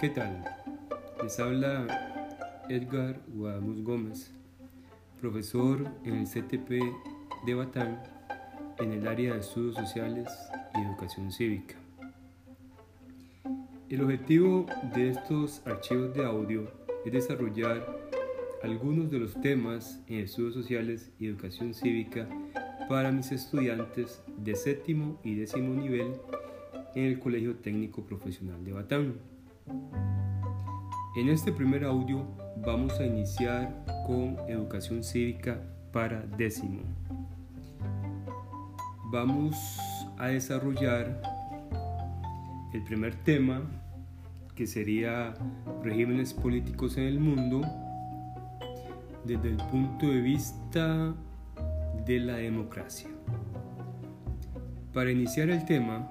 ¿Qué tal? Les habla Edgar Guadamus Gómez, profesor en el CTP de Batán en el área de estudios sociales y educación cívica. El objetivo de estos archivos de audio es desarrollar algunos de los temas en estudios sociales y educación cívica para mis estudiantes de séptimo y décimo nivel en el Colegio Técnico Profesional de Batán. En este primer audio vamos a iniciar con educación cívica para décimo. Vamos a desarrollar el primer tema que sería regímenes políticos en el mundo desde el punto de vista de la democracia. Para iniciar el tema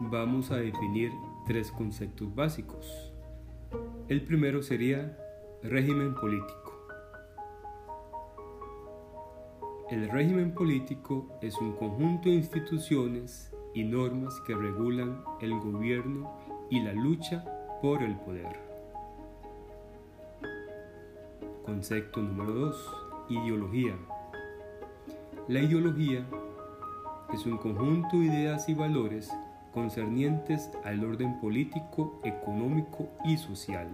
vamos a definir tres conceptos básicos. El primero sería régimen político. El régimen político es un conjunto de instituciones y normas que regulan el gobierno y la lucha por el poder. Concepto número 2. Ideología. La ideología es un conjunto de ideas y valores concernientes al orden político, económico y social,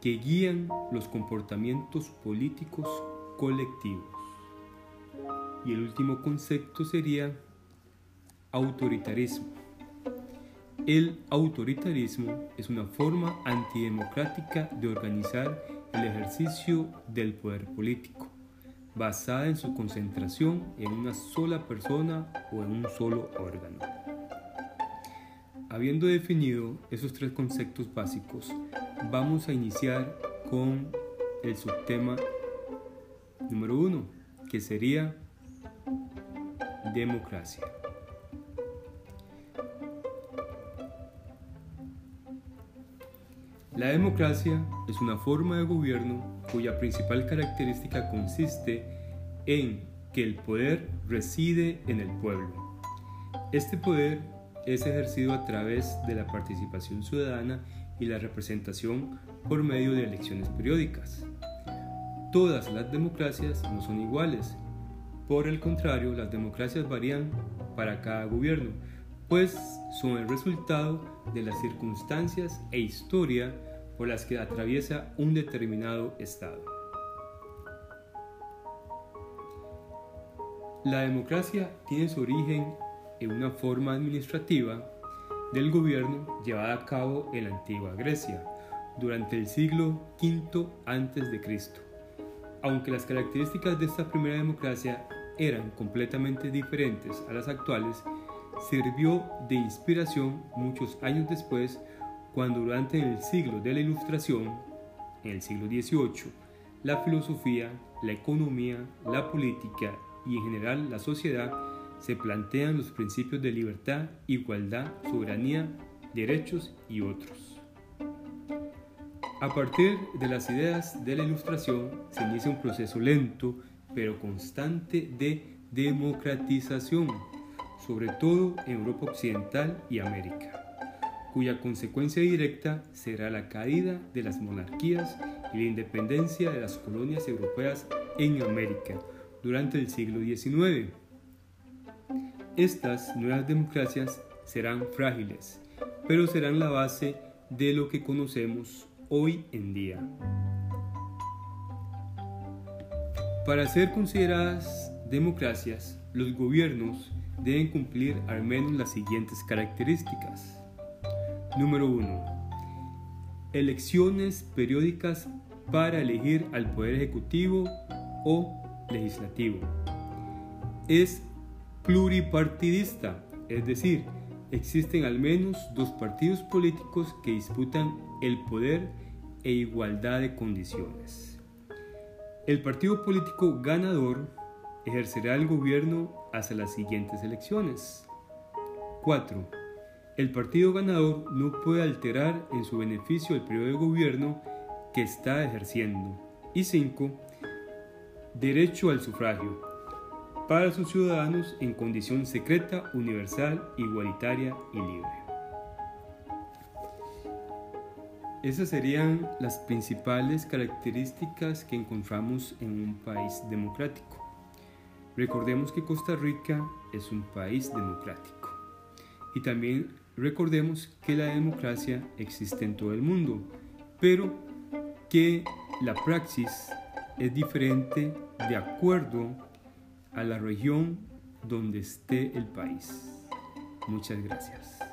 que guían los comportamientos políticos colectivos. Y el último concepto sería autoritarismo. El autoritarismo es una forma antidemocrática de organizar el ejercicio del poder político, basada en su concentración en una sola persona o en un solo órgano. Habiendo definido esos tres conceptos básicos, vamos a iniciar con el subtema número uno, que sería democracia. La democracia es una forma de gobierno cuya principal característica consiste en que el poder reside en el pueblo. Este poder es ejercido a través de la participación ciudadana y la representación por medio de elecciones periódicas. Todas las democracias no son iguales. Por el contrario, las democracias varían para cada gobierno, pues son el resultado de las circunstancias e historia por las que atraviesa un determinado Estado. La democracia tiene su origen una forma administrativa del gobierno llevada a cabo en la antigua Grecia durante el siglo V a.C. Aunque las características de esta primera democracia eran completamente diferentes a las actuales, sirvió de inspiración muchos años después cuando durante el siglo de la Ilustración, en el siglo XVIII, la filosofía, la economía, la política y en general la sociedad se plantean los principios de libertad, igualdad, soberanía, derechos y otros. A partir de las ideas de la Ilustración se inicia un proceso lento pero constante de democratización, sobre todo en Europa Occidental y América, cuya consecuencia directa será la caída de las monarquías y la independencia de las colonias europeas en América durante el siglo XIX estas nuevas democracias serán frágiles, pero serán la base de lo que conocemos hoy en día. Para ser consideradas democracias, los gobiernos deben cumplir al menos las siguientes características. Número 1. Elecciones periódicas para elegir al poder ejecutivo o legislativo. Es pluripartidista, es decir, existen al menos dos partidos políticos que disputan el poder e igualdad de condiciones. El partido político ganador ejercerá el gobierno hasta las siguientes elecciones. 4. El partido ganador no puede alterar en su beneficio el periodo de gobierno que está ejerciendo. Y 5. Derecho al sufragio para sus ciudadanos en condición secreta, universal, igualitaria y libre. Esas serían las principales características que encontramos en un país democrático. Recordemos que Costa Rica es un país democrático. Y también recordemos que la democracia existe en todo el mundo, pero que la praxis es diferente de acuerdo a la región donde esté el país. Muchas gracias.